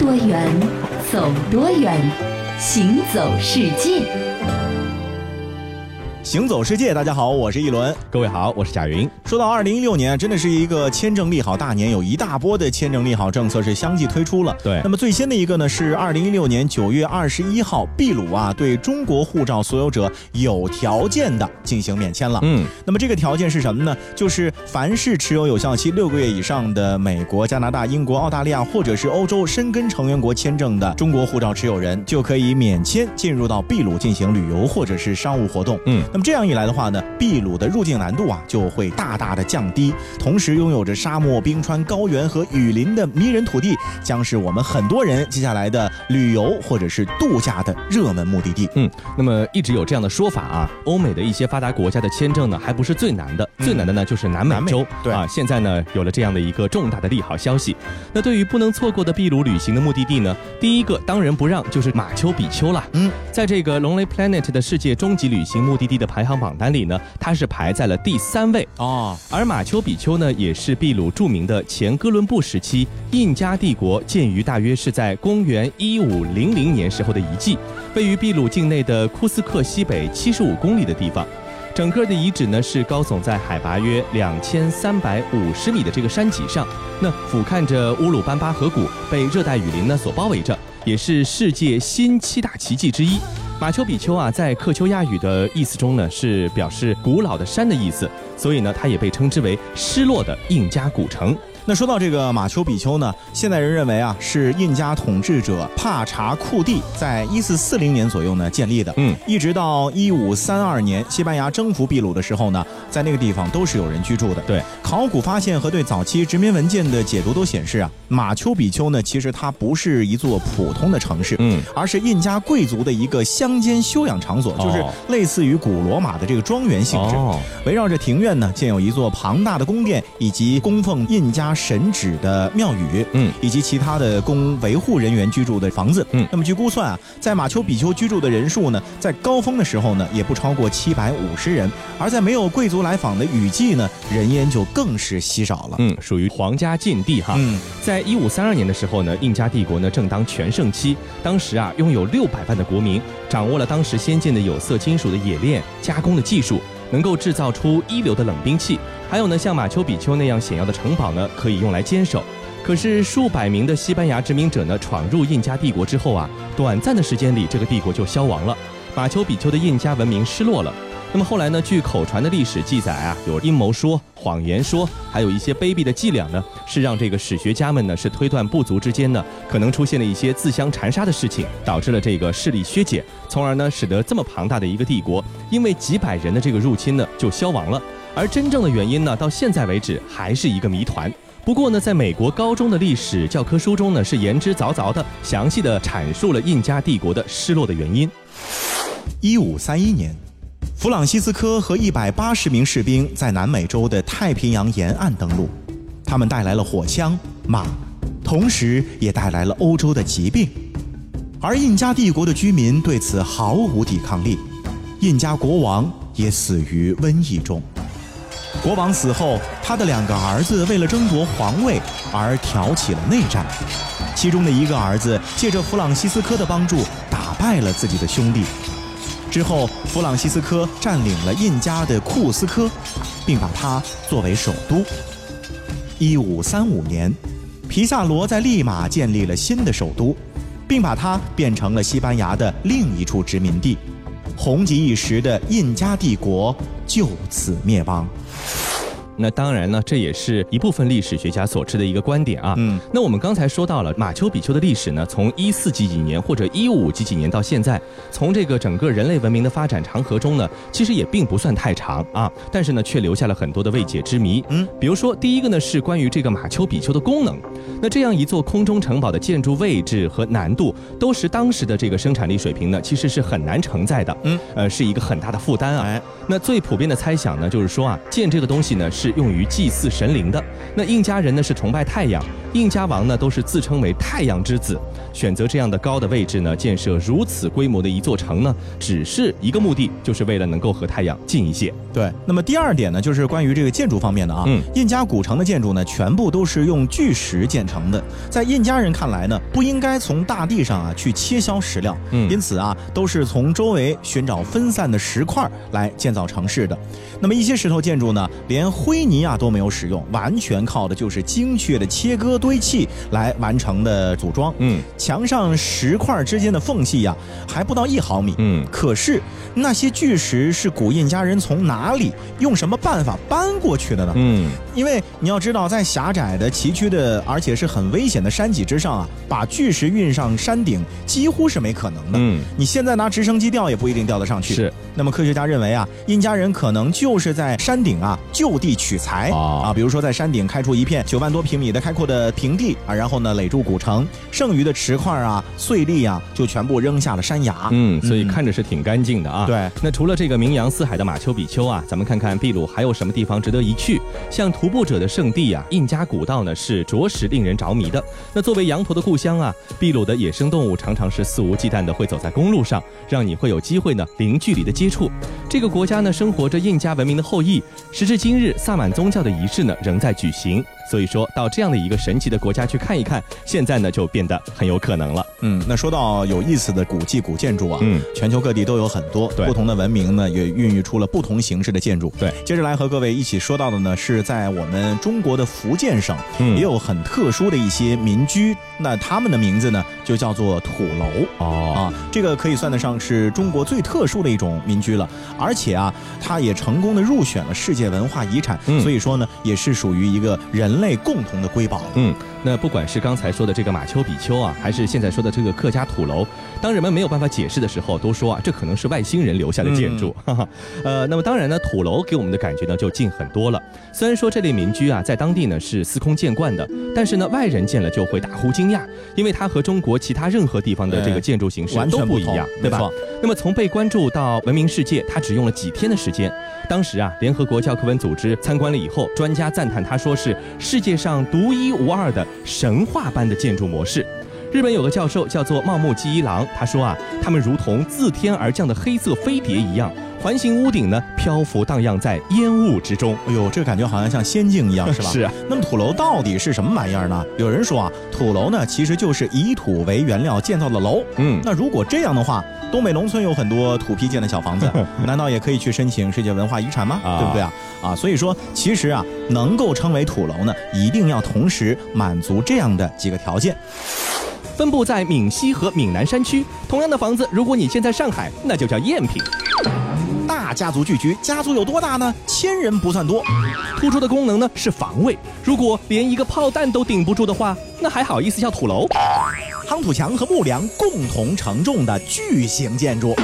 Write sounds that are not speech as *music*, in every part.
多远，走多远，行走世界。行走世界，大家好，我是一轮。各位好，我是贾云。说到二零一六年，真的是一个签证利好大年，有一大波的签证利好政策是相继推出了。对，那么最新的一个呢是二零一六年九月二十一号，秘鲁啊对中国护照所有者有条件的进行免签了。嗯，那么这个条件是什么呢？就是凡是持有有效期六个月以上的美国、加拿大、英国、澳大利亚或者是欧洲申根成员国签证的中国护照持有人，就可以免签进入到秘鲁进行旅游或者是商务活动。嗯，那么这样一来的话呢，秘鲁的入境难度啊就会大大的降低，同时拥有着沙漠、冰川、高原和雨林的迷人土地，将是我们很多人接下来的旅游或者是度假的热门目的地。嗯，那么一直有这样的说法啊，欧美的一些发达国家的签证呢，还不是最难的，最难的呢就是南美洲。对啊，现在呢有了这样的一个重大的利好消息。那对于不能错过的秘鲁旅行的目的地呢，第一个当仁不让就是马丘比丘了。嗯，在这个 Lonely Planet 的世界终极旅行目的地的排行榜。单里呢，它是排在了第三位哦。而马丘比丘呢，也是秘鲁著名的前哥伦布时期印加帝国建于大约是在公元一五零零年时候的遗迹，位于秘鲁境内的库斯克西北七十五公里的地方。整个的遗址呢是高耸在海拔约两千三百五十米的这个山脊上，那俯瞰着乌鲁班巴河谷，被热带雨林呢所包围着，也是世界新七大奇迹之一。马丘比丘啊，在克丘亚语的意思中呢，是表示古老的山的意思，所以呢，它也被称之为失落的印加古城。那说到这个马丘比丘呢，现代人认为啊，是印加统治者帕查库蒂在一四四零年左右呢建立的。嗯，一直到一五三二年西班牙征服秘鲁的时候呢，在那个地方都是有人居住的。对，考古发现和对早期殖民文件的解读都显示啊，马丘比丘呢，其实它不是一座普通的城市，嗯，而是印加贵族的一个乡间休养场所，就是类似于古罗马的这个庄园性质。哦，围绕着庭院呢，建有一座庞大的宫殿，以及供奉印加。神祇的庙宇，嗯，以及其他的供维护人员居住的房子，嗯，那么据估算啊，在马丘比丘居住的人数呢，在高峰的时候呢，也不超过七百五十人，而在没有贵族来访的雨季呢，人烟就更是稀少了，嗯，属于皇家禁地哈。嗯，在一五三二年的时候呢，印加帝国呢正当全盛期，当时啊拥有六百万的国民，掌握了当时先进的有色金属的冶炼加工的技术，能够制造出一流的冷兵器。还有呢，像马丘比丘那样险要的城堡呢，可以用来坚守。可是数百名的西班牙殖民者呢，闯入印加帝国之后啊，短暂的时间里，这个帝国就消亡了，马丘比丘的印加文明失落了。那么后来呢，据口传的历史记载啊，有阴谋说、谎言说，还有一些卑鄙的伎俩呢，是让这个史学家们呢，是推断部族之间呢，可能出现了一些自相残杀的事情，导致了这个势力削减，从而呢，使得这么庞大的一个帝国，因为几百人的这个入侵呢，就消亡了。而真正的原因呢，到现在为止还是一个谜团。不过呢，在美国高中的历史教科书中呢，是言之凿凿的、详细的阐述了印加帝国的失落的原因。一五三一年，弗朗西斯科和一百八十名士兵在南美洲的太平洋沿岸登陆，他们带来了火枪、马，同时也带来了欧洲的疾病，而印加帝国的居民对此毫无抵抗力，印加国王也死于瘟疫中。国王死后，他的两个儿子为了争夺皇位而挑起了内战，其中的一个儿子借着弗朗西斯科的帮助打败了自己的兄弟。之后，弗朗西斯科占领了印加的库斯科，并把它作为首都。一五三五年，皮萨罗在利马建立了新的首都，并把它变成了西班牙的另一处殖民地。红极一时的印加帝国就此灭亡。那当然呢，这也是一部分历史学家所持的一个观点啊。嗯，那我们刚才说到了马丘比丘的历史呢，从一四几几年或者一五几几年到现在，从这个整个人类文明的发展长河中呢，其实也并不算太长啊，但是呢，却留下了很多的未解之谜。嗯，比如说第一个呢，是关于这个马丘比丘的功能。那这样一座空中城堡的建筑位置和难度，都是当时的这个生产力水平呢，其实是很难承载的。嗯，呃，是一个很大的负担啊。哎，那最普遍的猜想呢，就是说啊，建这个东西呢是。是用于祭祀神灵的。那印加人呢是崇拜太阳，印加王呢都是自称为太阳之子。选择这样的高的位置呢，建设如此规模的一座城呢，只是一个目的，就是为了能够和太阳近一些。对，那么第二点呢，就是关于这个建筑方面的啊。嗯印加古城的建筑呢，全部都是用巨石建成的。在印加人看来呢，不应该从大地上啊去切削石料，嗯因此啊，都是从周围寻找分散的石块来建造城市的。那么一些石头建筑呢，连灰泥啊都没有使用，完全靠的就是精确的切割堆砌来完成的组装。嗯墙上石块之间的缝隙呀、还不到一毫米。嗯，可是那些巨石是古印加人从哪里用什么办法搬过去的呢？嗯，因为你要知道，在狭窄的崎岖的，而且是很危险的山脊之上啊，把巨石运上山顶几乎是没可能的。嗯，你现在拿直升机吊也不一定吊得上去。是。那么科学家认为啊，印加人可能就是在山顶啊就地取材、哦啊，比如说在山顶开出一片九万多平米的开阔的平地啊，然后呢垒筑古城，剩余的石块啊、碎粒啊就全部扔下了山崖。嗯，所以看着是挺干净的啊。对那除了这个名扬四海的马丘比丘啊，咱们看看秘鲁还有什么地方值得一去？像徒步者的圣地啊，印加古道呢是着实令人着迷的。那作为羊驼的故乡啊，秘鲁的野生动物常常是肆无忌惮的会走在公路上，让你会有机会呢零距离的接触。这个国家呢生活着印加文明的后裔，时至今日，萨满宗教的仪式呢仍在举行。所以说到这样的一个神奇的国家去看一看，现在呢就变得很有可能了。嗯，那说到有意思的古迹、古建筑啊，嗯，全球各地都有很多不同的文明呢，也孕育出了不同形式的建筑。对，接着来和各位一起说到的呢，是在我们中国的福建省，嗯。也有很特殊的一些民居，那他们的名字呢就叫做土楼。哦。啊，这个可以算得上是中国最特殊的一种民居了，而且啊，它也成功的入选了世界文化遗产，嗯。所以说呢，也是属于一个人类共同的瑰宝。嗯，那不管是刚才说的这个马丘比丘啊，还是现在说的这个客家土楼，当人们没有办法解释的时候，都说啊，这可能是外星人留下的建筑。哈哈，呃，那么当然呢，土楼给我们的感觉呢就近很多了。虽然说这类民居啊，在当地呢是司空见惯的，但是呢，外人见了就会大呼惊讶，因为它和中国其他任何地方的这个建筑形式完全不一样，对吧？那么从被关注到闻名世界，它只用了几天的时间。当时啊，联合国教科文组织参观了以后，专家赞叹它说是世界上独一无二的神话般的建筑模式。日本有个教授叫做茂木纪一郎，他说啊，他们如同自天而降的黑色飞碟一样，环形屋顶呢漂浮荡漾在烟雾之中。哎呦，这感觉好像像仙境一样，*laughs* 是吧？是啊。那么土楼到底是什么玩意儿呢？有人说啊，土楼呢其实就是以土为原料建造的楼。嗯，那如果这样的话，东北农村有很多土坯建的小房子，*laughs* 难道也可以去申请世界文化遗产吗？啊对不对啊？啊，所以说其实啊，能够称为土楼呢，一定要同时满足这样的几个条件。分布在闽西和闽南山区。同样的房子，如果你建在上海，那就叫赝品。大家族聚居，家族有多大呢？千人不算多。突出的功能呢是防卫，如果连一个炮弹都顶不住的话，那还好意思叫土楼？夯土墙和木梁共同承重的巨型建筑。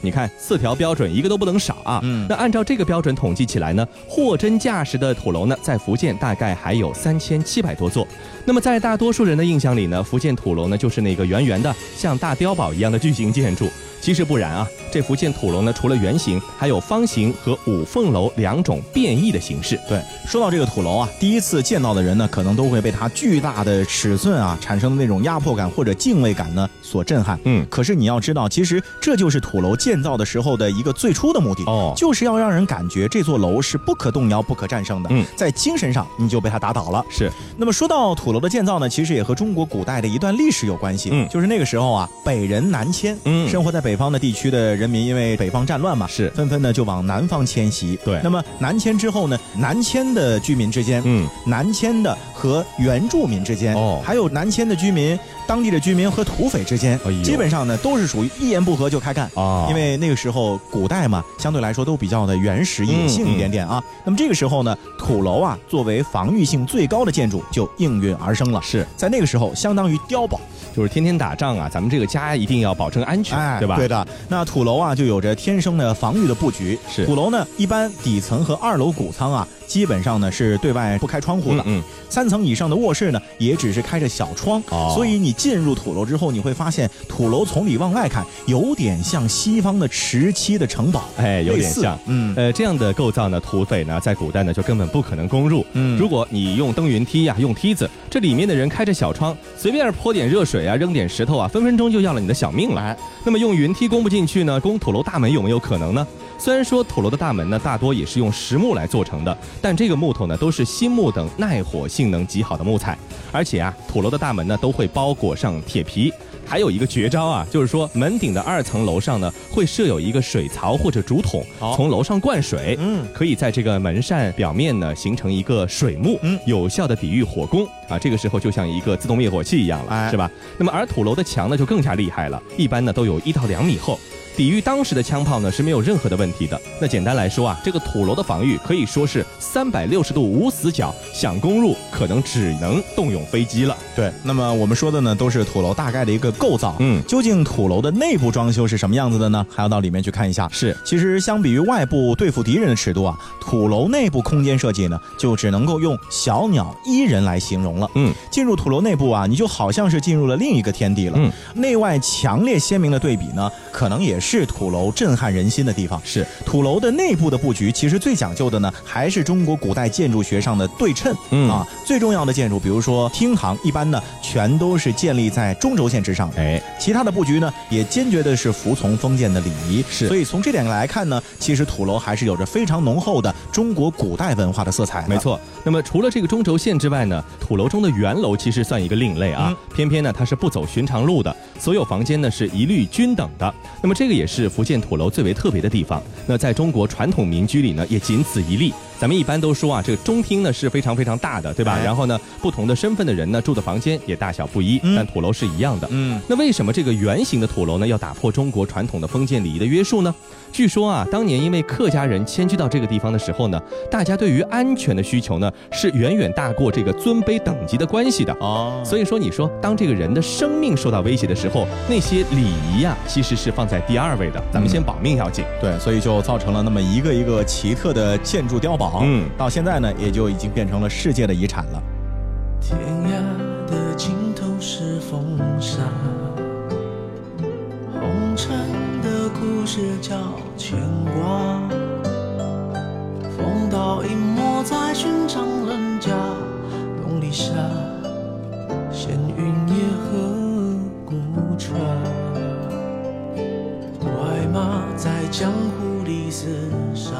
你看四条标准，一个都不能少啊。嗯那按照这个标准统计起来呢，货真价实的土楼呢，在福建大概还有三千七百多座。那么在大多数人的印象里呢，福建土楼呢就是那个圆圆的，像大碉堡一样的巨型建筑。其实不然啊，这福建土楼呢，除了圆形，还有方形和五凤楼两种变异的形式。对，说到这个土楼啊，第一次见到的人呢，可能都会被它巨大的尺寸啊产生的那种压迫感或者敬畏感呢所震撼。嗯可是你要知道，其实这就是土楼建造的时候的一个最初的目的哦就是要让人感觉这座楼是不可动摇、不可战胜的。嗯在精神上你就被它打倒了。是，那么说到土楼的建造呢，其实也和中国古代的一段历史有关系。嗯。就是那个时候啊，北人南迁，嗯。生活在北方的地区的人民，因为北方战乱嘛，是。纷纷呢就往南方迁徙。对。那么南迁之后呢，南迁的居民之间，嗯，南迁的和原住民之间，哦。还有南迁的居民、当地的居民和土匪之间，哎基本上呢都是属于一言不合就开干。啊。因为那个时候古代嘛，相对来说都比较的原始野性一点点啊。那么这个时候呢，土楼啊作为防御性最高的建筑就应运而生了。是，在那个时候，相当于碉堡，就是天天打仗啊，咱们这个家一定要保证安全，哎，对吧？对的。那土楼啊，就有着天生的防御的布局。是土楼呢，一般底层和二楼谷仓啊，基本上呢是对外不开窗户的。嗯，三层以上的卧室呢，也只是开着小窗。哦所以你进入土楼之后，你会发现土楼从里往外看，有点像西方的石砌的城堡，哎，有点像。嗯，呃，这样的构造呢，土匪呢，在古代呢就根本不可能攻入。嗯如果你用登云梯呀、用梯子，这里面的人开着小窗，随便泼点热水啊，扔点石头啊，分分钟就要了你的小命了。来，那么用云梯攻不进去呢，攻土楼大门有没有可能呢？虽然说土楼的大门呢，大多也是用实木来做成的，但这个木头呢，都是新木等耐火性能极好的木材，而且啊，土楼的大门呢，都会包裹上铁皮。还有一个绝招啊，就是说门顶的二层楼上呢，会设有一个水槽或者竹筒，哦从楼上灌水，嗯可以在这个门扇表面呢形成一个水幕，嗯有效的抵御火攻啊。这个时候就像一个自动灭火器一样了，哎是吧？那么而土楼的墙呢就更加厉害了，一般呢都有一到两米厚。抵御当时的枪炮呢是没有任何的问题的。那简单来说啊，这个土楼的防御可以说是三百六十度无死角，想攻入可能只能动用飞机了。对，那么我们说的呢，都是土楼大概的一个构造。嗯究竟土楼的内部装修是什么样子的呢？还要到里面去看一下。是，其实相比于外部对付敌人的尺度啊，土楼内部空间设计呢，就只能够用小鸟依人来形容了。嗯，进入土楼内部啊，你就好像是进入了另一个天地了。嗯，内外强烈鲜明的对比呢，可能也是土楼震撼人心的地方。是，土楼的内部的布局，其实最讲究的呢，还是中国古代建筑学上的对称。嗯啊，最重要的建筑，比如说厅堂，一般呢全都是建立在中轴线之上的。哎，其他的布局呢，也坚决的是服从封建的礼仪。是所以从这点来看呢，其实土楼还是有着非常浓厚的中国古代文化的色彩的。没，错。那么除了这个中轴线之外呢，土楼中的圆楼其实算一个另类啊，嗯偏偏呢它是不走寻常路的，所有房间呢是一律均等的。那么这个也是福建土楼最为特别的地方。那在中国传统民居里呢，也仅此一例。咱们一般都说啊，这个中厅呢是非常非常大的，对吧？哎然后呢，不同的身份的人呢住的房间也大小不一，嗯但土楼是一样的。嗯，那为什么这个圆形的土楼呢要打破中国传统的封建礼仪的约束呢？据说啊，当年因为客家人迁居到这个地方的时候呢，大家对于安全的需求呢是远远大过这个尊卑等级的关系的。哦，所以说，你说当这个人的生命受到威胁的时候，那些礼仪呀、其实是放在第二位的。咱们先保命要紧。对，所以就造成了那么一个一个奇特的建筑碉堡。嗯到现在呢，也就已经变成了世界的遗产了。天涯的尽头是风沙，红尘的故事叫牵挂。风刀隐没在寻常人家，东篱下，闲云野鹤孤船。快马在江湖里厮杀。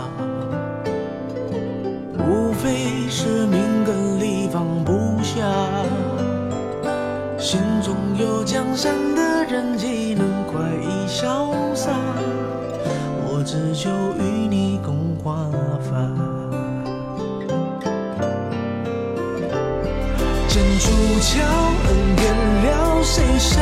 江山的人岂能快意潇洒？我只求与你共华发。剑出鞘，恩怨了，谁笑？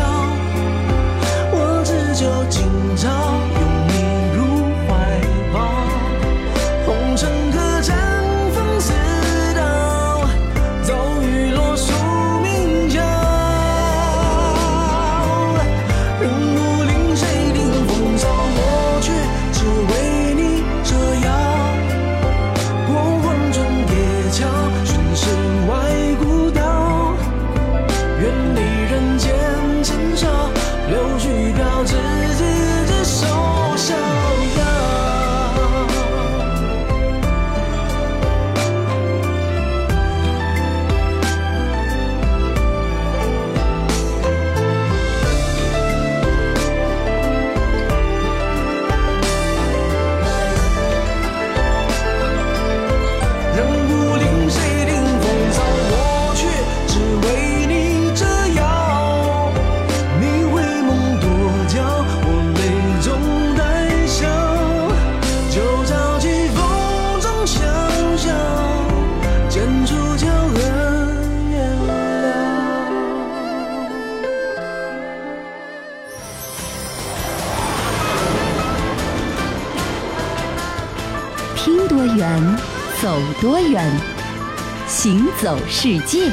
走多远，行走世界。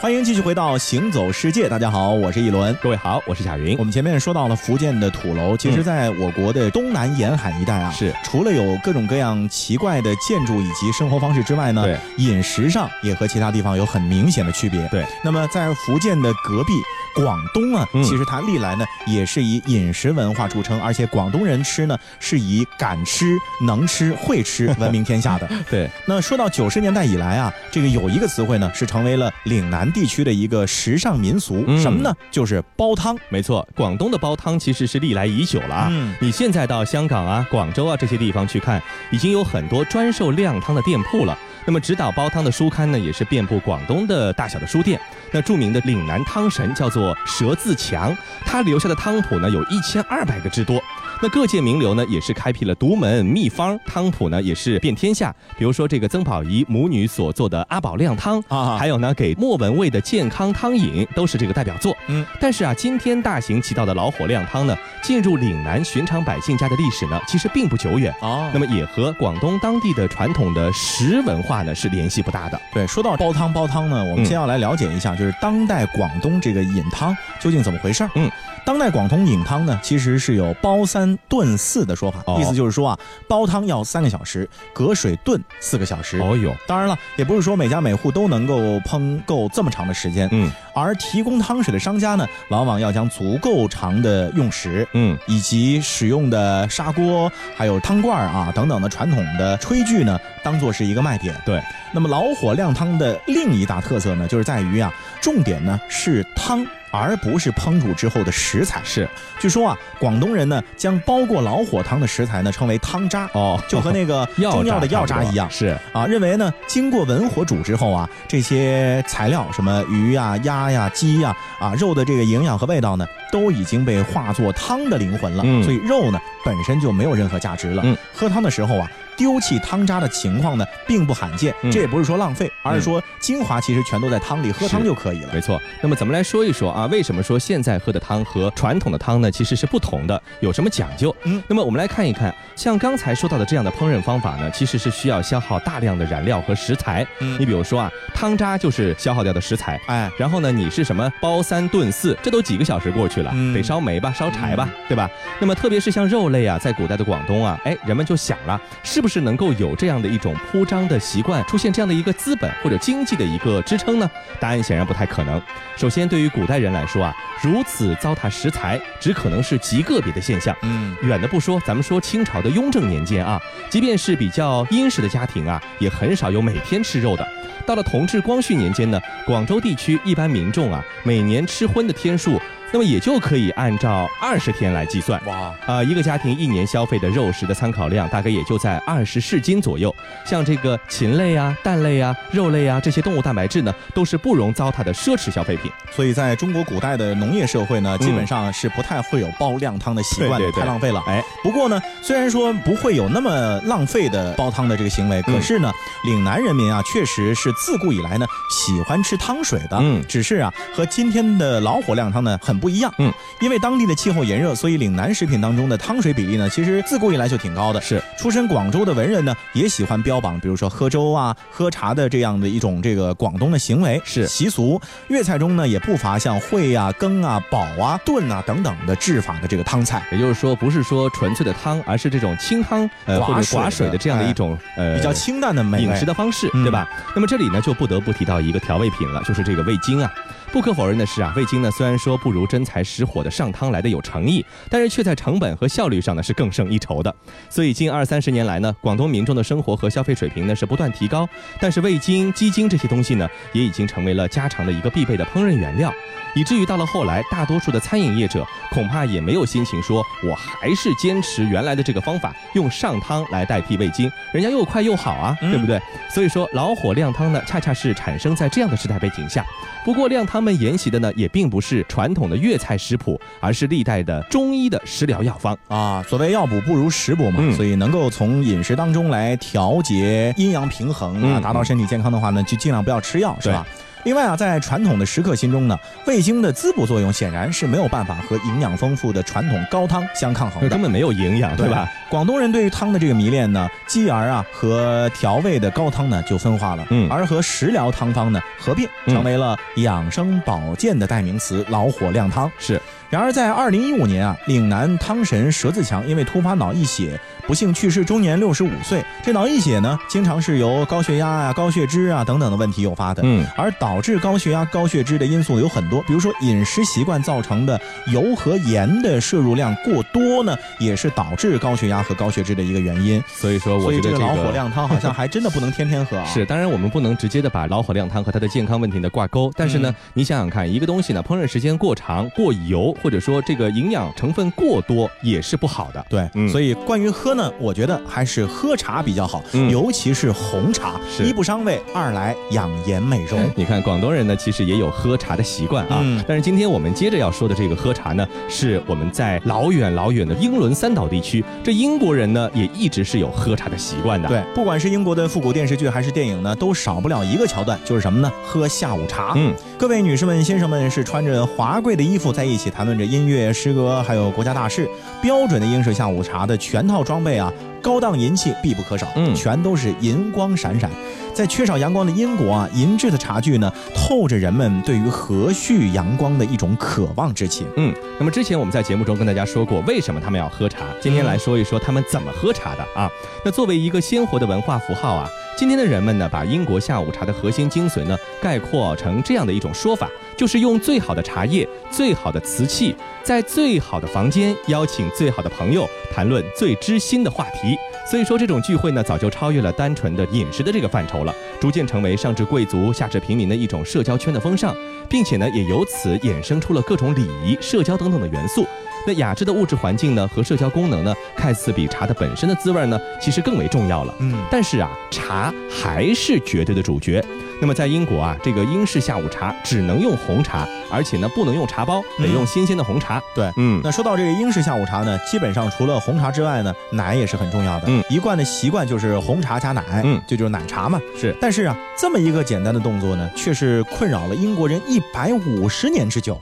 欢迎继续回到《行走世界》，大家好，我是一轮。各位好，我是贾云我。们前面说到了福建的土楼，其实在我国的东南沿海一带啊，是除了有各种各样奇怪的建筑以及生活方式之外呢，对饮食上也和其他地方有很明显的区别。对，那么在福建的隔壁广东啊，嗯其实它历来呢也是以饮食文化著称，而且广东人吃呢是以敢吃、能吃、会吃闻名天下的。*laughs* 对，那说到九十年代以来啊，这个有一个词汇呢是成为了岭南地区的一个时尚民俗，嗯什么呢？就是煲汤。没错，广东的煲汤其实是历来已久了啊。嗯你现在到香港啊、广州啊这些地方去看，已经有很多专售靓汤的店铺了。那么指导煲汤的书刊呢，也是遍布广东的大小的书店。那著名的岭南汤神叫做佘自强，他留下的汤谱呢有一千二百个之多。那各界名流呢，也是开辟了独门秘方，汤谱呢也是遍天下。比如说这个曾宝仪母女所做的阿宝靓汤，啊还有呢给莫文蔚的健康汤饮，都是这个代表作。嗯，但是啊，今天大行其道的老火靓汤呢，进入岭南寻常百姓家的历史呢，其实并不久远。啊那么也和广东当地的传统的食文化呢是联系不大的。对，说到煲汤，煲汤呢，我们嗯先要来了解一下，就是当代广东这个饮汤究竟怎么回事儿。嗯，当代广通饮汤呢，其实是有煲三炖四的说法，哦意思就是说啊，煲汤要三个小时，隔水炖四个小时。哦哟，当然了，也不是说每家每户都能够烹够这么长的时间，嗯而提供汤水的商家呢，往往要将足够长的用时。嗯，以及使用的砂锅，还有汤罐儿啊等等的传统的炊具呢，当做是一个卖点。对，那么老火靓汤的另一大特色呢，就是在于啊，重点呢是汤。而不是烹煮之后的食材。是据说啊，广东人呢将煲过老火汤的食材呢称为汤渣，哦，就和那个 *laughs* 中药的药渣一样。是啊，认为呢，经过文火煮之后啊，这些材料什么鱼呀、鸭呀、鸡呀啊肉的这个营养和味道呢，都已经被化作汤的灵魂了。嗯所以肉呢本身就没有任何价值了。嗯喝汤的时候啊，丢弃汤渣的情况呢并不罕见。嗯这也不是说浪费，而是说精华其实全都在汤里，喝汤就可以了。没错。那么咱们来说一说啊，为什么说现在喝的汤和传统的汤呢，其实是不同的，有什么讲究？嗯那么我们来看一看，像刚才说到的这样的烹饪方法呢，其实是需要消耗大量的燃料和食材。嗯你比如说啊，汤渣就是消耗掉的食材。哎，然后呢，你是什么煲三炖四，这都几个小时过去了，嗯得烧煤吧，烧柴吧，对吧？那么特别是像肉类啊，在古代的广东啊，哎，人们就想了，是不是能够有这样的一种铺张的习惯，出现这样的一个资本或者经济的一个支撑呢？答案显然不太可能。首先，对于古代人来说啊，如此糟蹋食材，只可能是极个别的现象。嗯远的不说，咱们说清朝的雍正年间啊，即便是比较殷实的家庭啊，也很少有每天吃肉的。到了同治、光绪年间呢，广州地区一般民众啊，每年吃荤的天数，那么也就可以按照二十天来计算。哇，啊、一个家庭一年消费的肉食的参考量大概也就在二十市斤左右。像这个禽类啊、蛋类啊、肉类啊这些动物蛋白质呢，都是不容糟蹋的奢侈消费品。所以在中国古代的农业社会呢，基本上是不太会有煲靓汤的习惯，嗯对对对太浪费了。哎，不过呢，虽然说不会有那么浪费的煲汤的这个行为，可是呢，岭南人民啊，确实是自古以来呢喜欢吃汤水的。嗯只是啊，和今天的老火靓汤呢很不一样。嗯，因为当地的气候炎热，所以岭南食品当中的汤水比例呢，其实自古以来就挺高的。是出身广州的文人呢，也喜欢标榜，比如说喝粥啊、*laughs* 喝茶的这样的一种这个广东的行为是习俗。粤菜中呢，也不乏像烩啊、羹啊、煲啊、炖啊等等的制法的这个汤菜。也就是说，不是说纯粹的汤，而是这种清汤呃寡寡水的这样的一种呃比较清淡的美饮食的方式，嗯对吧？那么这里呢，就不得不提到一个调味品了，就是这个味精啊。不可否认的是啊，味精呢虽然说不如真材实火的上汤来的有诚意，但是却在成本和效率上呢是更胜一筹的。所以近二三十年来呢，广东民众的生活和消费水平呢是不断提高，但是味精、鸡精这些东西呢，也已经成为了家常的一个必备的烹饪原料。以至于到了后来，大多数的餐饮业者恐怕也没有心情说，我还是坚持原来的这个方法，用上汤来代替味精，人家又快又好啊，嗯对不对？所以说，老火靓汤呢，恰恰是产生在这样的时代背景下。不过，靓汤们沿袭的呢，也并不是传统的粤菜食谱，而是历代的中医的食疗药方。啊，所谓药补不如食补嘛，嗯所以能够从饮食当中来调节阴阳平衡啊，嗯达到身体健康的话呢，就尽量不要吃药，是吧？另外啊，在传统的食客心中呢，味精的滋补作用显然是没有办法和营养丰富的传统高汤相抗衡的，根本没有营养，对吧？？广东人对于汤的这个迷恋呢，继而啊和调味的高汤呢就分化了，嗯而和食疗汤方呢合并，嗯成为了养生保健的代名词——老火靓汤。是，然而，在二零一五年啊，岭南汤神佘自强因为突发脑溢血不幸去世，终年六十五岁。这脑溢血呢，经常是由高血压啊、高血脂啊等等的问题诱发的。嗯，而导致高血压、高血脂的因素有很多，比如说饮食习惯造成的油和盐的摄入量过多呢，也是导致高血压和高血脂的一个原因。所以说我觉得这个老火靓汤好像还真的不能天天喝啊。*laughs* 是，当然我们不能直接的把老火靓汤和它的健康问题呢挂钩，但是呢，嗯你想想看，一个东西呢，烹饪时间过长、过油，或者说这个营养成分过多，也是不好的。对，嗯所以关于喝呢，我觉得还是喝茶比较好，嗯尤其是红茶，一不伤胃，二来养颜美容。你看，广东人呢，其实也有喝茶的习惯啊。嗯但是今天我们接着要说的这个喝茶呢，是我们在老远老远的英伦三岛地区，这英国人呢也一直是有喝茶的习惯的。，对，不管是英国的复古电视剧还是电影呢，都少不了一个桥段，就是什么呢？喝下午茶。嗯，各位女士们、先生们是穿着华贵的衣服在一起谈论着音乐、诗歌，还有国家大事。标准的英式下午茶的全套装备啊，高档银器必不可少，嗯全都是银光闪闪。在缺少阳光的英国啊，银质的茶具呢，透着人们对于和煦阳光的一种渴望之情。嗯，那么之前我们在节目中跟大家说过，为什么他们要喝茶？今天来说一说他们怎么喝茶的啊。那作为一个鲜活的文化符号啊，今天的人们呢，把英国下午茶的核心精髓呢，概括成这样的一种说法，就是用最好的茶叶、最好的瓷器，在最好的房间邀请最好的朋友，谈论最知心的话题。所以说，这种聚会呢，早就超越了单纯的饮食的这个范畴了，逐渐成为上至贵族、下至平民的一种社交圈的风尚。并且呢，也由此衍生出了各种礼仪、社交等等的元素。那雅致的物质环境呢和社交功能呢，看似比茶的本身的滋味呢，其实更为重要了。嗯，但是啊，茶还是绝对的主角。那么在英国啊，这个英式下午茶只能用红茶，而且呢不能用茶包，得嗯用新鲜的红茶。对。嗯，那说到这个英式下午茶呢，基本上除了红茶之外呢，奶也是很重要的。嗯一贯的习惯就是红茶加奶，嗯这就是奶茶嘛。是但是啊，这么一个简单的动作呢，却是困扰了英国人一百五十年之久。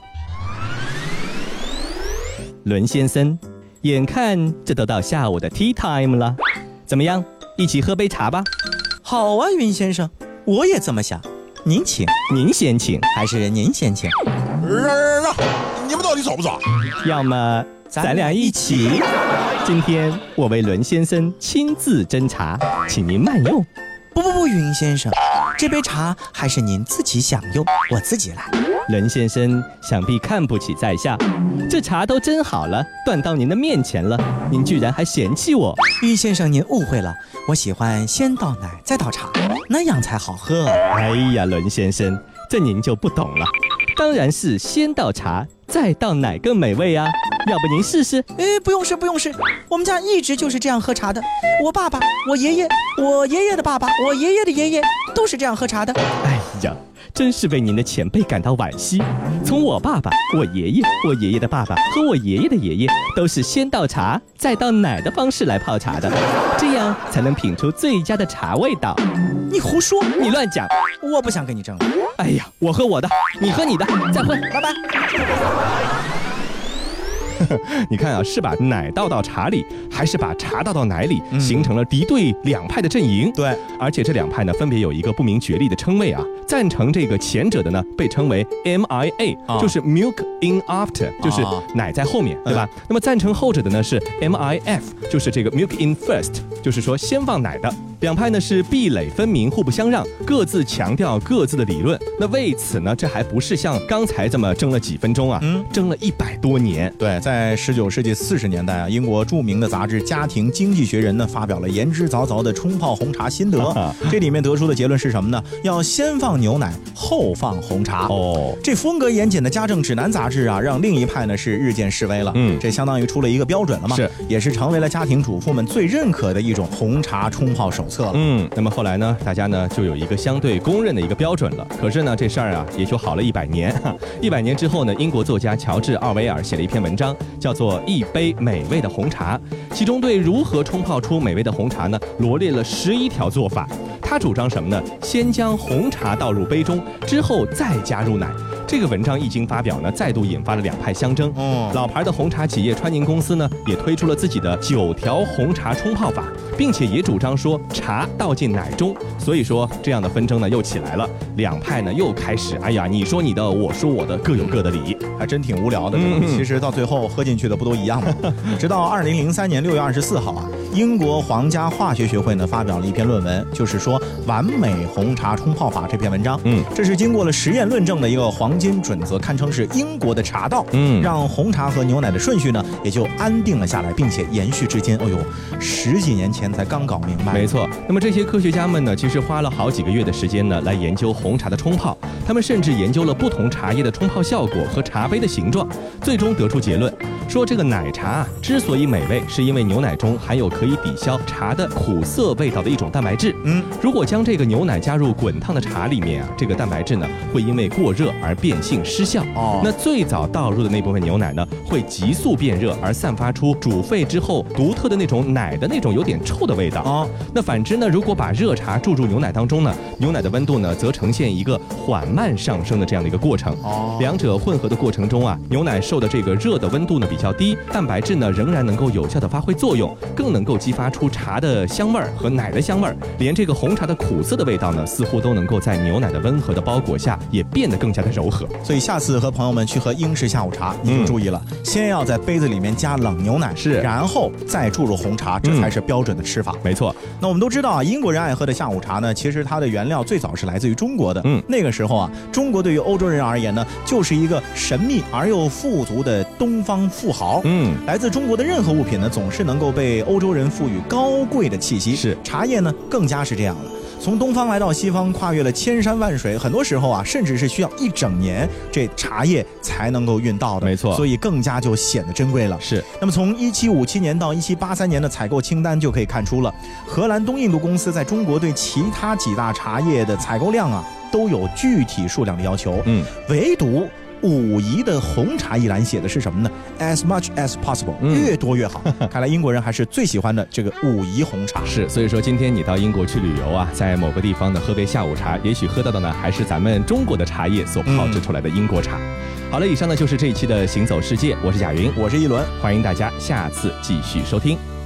伦先生，眼看这都到下午的 tea time 了，怎么样，一起喝杯茶吧？好啊，云先生，我也这么想。您请，您先请，还是您先请？让让让！你们到底走不走？要么咱俩一起。今天我为伦先生亲自斟茶，请您慢用。不不不，云先生，这杯茶还是您自己享用，我自己来。伦先生想必看不起在下，这茶都斟好了，端到您的面前了，您居然还嫌弃我？于先生，您误会了，我喜欢先倒奶再倒茶，那样才好喝。哎呀，伦先生，这您就不懂了，当然是先倒茶再倒奶更美味啊！要不您试试？哎，不用试，不用试，我们家一直就是这样喝茶的。我爸爸、我爷爷、我爷爷的爸爸、我爷爷的爷爷都是这样喝茶的。哎呀，真是为您的前辈感到惋惜。从我爸爸、我爷爷、我爷爷的爸爸和我爷爷的爷爷，都是先倒茶再倒奶的方式来泡茶的，这样才能品出最佳的茶味道。你胡说，你乱讲！我不想跟你争了，哎呀，我喝我的，你喝你的，再会。拜拜。*laughs* 你看啊，是把奶倒到茶里，还是把茶倒到奶里，嗯形成了敌对两派的阵营。对，而且这两派呢，分别有一个不明觉厉的称谓啊。赞成这个前者的呢，被称为 MIA，、啊就是 Milk in After，就是啊奶在后面，对吧？那么赞成后者的呢是 MIF，就是这个 Milk in First，就是说先放奶的。两派呢是壁垒分明，互不相让，各自强调各自的理论。那为此呢，这还不是像刚才这么争了几分钟啊，嗯争了一百多年。对，在十九世纪四十年代啊，英国著名的杂志《家庭经济学人》呢发表了言之凿凿的冲泡红茶心得。这里面得出的结论是什么呢？要先放牛奶，后放红茶。哦，这风格严谨的家政指南杂志啊，让另一派呢是日渐式微了。嗯这相当于出了一个标准了嘛，是，也是成为了家庭主妇们最认可的一种红茶冲泡手册了。嗯，那么后来呢，大家呢就有一个相对公认的一个标准了。可是呢，这事儿啊也就好了一百年。*laughs* 一百年之后呢，英国作家乔治·奥威尔写了一篇文章，叫做《一杯美味的红茶》，其中对如何冲泡出美味的红茶呢，罗列了十一条做法。他主张什么呢？先将红茶倒入杯中，之后再加入奶。这个文章一经发表呢，再度引发了两派相争。哦老牌的红茶企业川宁公司呢，也推出了自己的九条红茶冲泡法，并且也主张说茶倒进奶中。所以说这样的纷争呢又起来了，两派呢又开始，哎呀，你说你的，我说我的，各有各的理。还真挺无聊的，其实到最后喝进去的不都一样吗？*laughs* 直到二零零三年六月二十四号啊，英国皇家化学学会呢发表了一篇论文，就是说完美红茶冲泡法这篇文章。嗯，这是经过了实验论证的一个黄金准则，堪称是英国的茶道。嗯让红茶和牛奶的顺序呢也就安定了下来，并且延续至今。哦呦，十几年前才刚搞明白。没错，那么这些科学家们呢，其实花了好几个月的时间呢，来研究红茶的冲泡。他们甚至研究了不同茶叶的冲泡效果和茶杯的形状，最终得出结论，说这个奶茶啊之所以美味，是因为牛奶中含有可以抵消茶的苦涩味道的一种蛋白质。嗯，如果将这个牛奶加入滚烫的茶里面啊，这个蛋白质呢会因为过热而变性失效。哦那最早倒入的那部分牛奶呢，会急速变热而散发出煮沸之后独特的那种奶的那种有点臭的味道。哦，那反之呢，如果把热茶注入牛奶当中呢，牛奶的温度呢则呈现一个缓慢上升的这样的一个过程。哦两者混合的过程中啊，牛奶受的这个热的温度呢比较低，蛋白质呢仍然能够有效的发挥作用，更能够激发出茶的香味儿和奶的香味儿，连这个红茶的苦涩的味道呢，似乎都能够在牛奶的温和的包裹下也变得更加的柔和。所以下次和朋友们去喝英式下午茶，你就注意了，先要在杯子里面加冷牛奶，是然后再注入红茶，这嗯才是标准的吃法。没错，那我们都知道啊，英国人爱喝的下午茶呢，其实它的原料最早是来自于中国的。嗯那个时候啊，中国对于欧洲人而言呢，就是一个神秘而又富足的东方富豪。嗯。来自中国的任何物品呢，总是能够被欧洲人赋予高贵的气息。是茶叶呢，更加是这样了。从东方来到西方，跨越了千山万水，很多时候啊，甚至是需要一整年，这茶叶才能够运到的。没错所以更加就显得珍贵了。是，那么从一七五七年到一七八三年的采购清单就可以看出了，荷兰东印度公司在中国对其他几大茶叶的采购量啊都有具体数量的要求。嗯，唯独武夷的红茶一栏写的是什么呢？As much as possible，、嗯越多越好。*laughs* 看来英国人还是最喜欢的这个武夷红茶。是，所以说今天你到英国去旅游啊，在某个地方呢喝杯下午茶，也许喝到的呢还是咱们中国的茶叶所泡制出来的英国茶。好了，以上呢就是这一期的行走世界，我是贾云，我是一轮。欢迎大家下次继续收听。